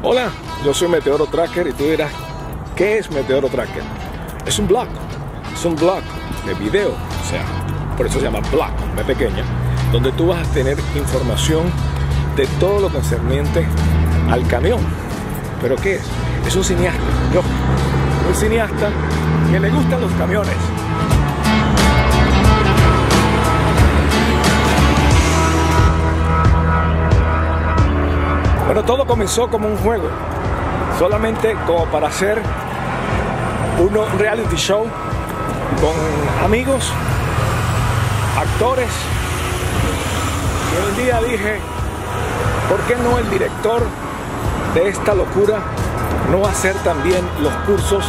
Hola, yo soy Meteoro Tracker y tú dirás, ¿qué es Meteoro Tracker? Es un blog, es un blog de video, o sea, por eso se llama blog, de pequeña, donde tú vas a tener información de todo lo concerniente al camión. ¿Pero qué es? Es un cineasta, yo, un cineasta que le gustan los camiones. Todo comenzó como un juego, solamente como para hacer un reality show con amigos, actores. Y un día dije, ¿por qué no el director de esta locura no hacer también los cursos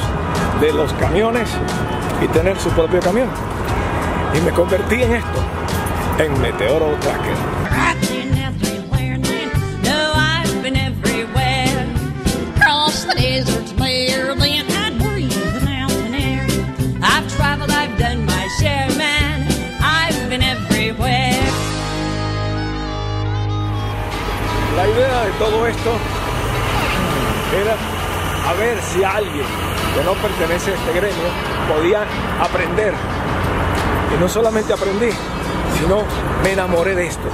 de los camiones y tener su propio camión? Y me convertí en esto, en Meteoro Tracker. Todo esto era a ver si alguien que no pertenece a este gremio podía aprender. Y no solamente aprendí, sino me enamoré de esto.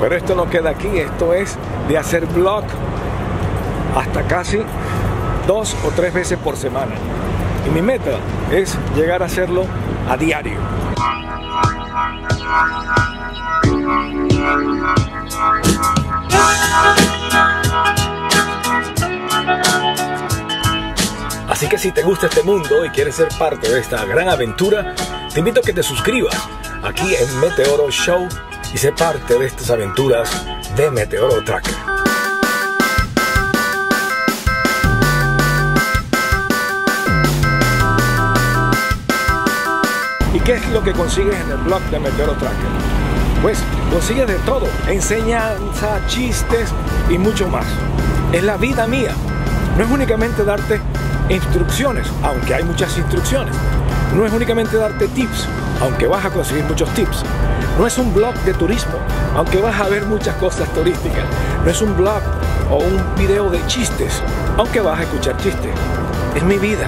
Pero esto no queda aquí, esto es de hacer blog hasta casi dos o tres veces por semana. Y mi meta es llegar a hacerlo a diario. Así que si te gusta este mundo y quieres ser parte de esta gran aventura, te invito a que te suscribas aquí en Meteoro Show y sé parte de estas aventuras de Meteoro Tracker. ¿Y qué es lo que consigues en el blog de Meteoro Tracker? Pues consigues de todo, enseñanza, chistes y mucho más. Es la vida mía. No es únicamente darte instrucciones, aunque hay muchas instrucciones. No es únicamente darte tips, aunque vas a conseguir muchos tips. No es un blog de turismo, aunque vas a ver muchas cosas turísticas. No es un blog o un video de chistes, aunque vas a escuchar chistes. Es mi vida.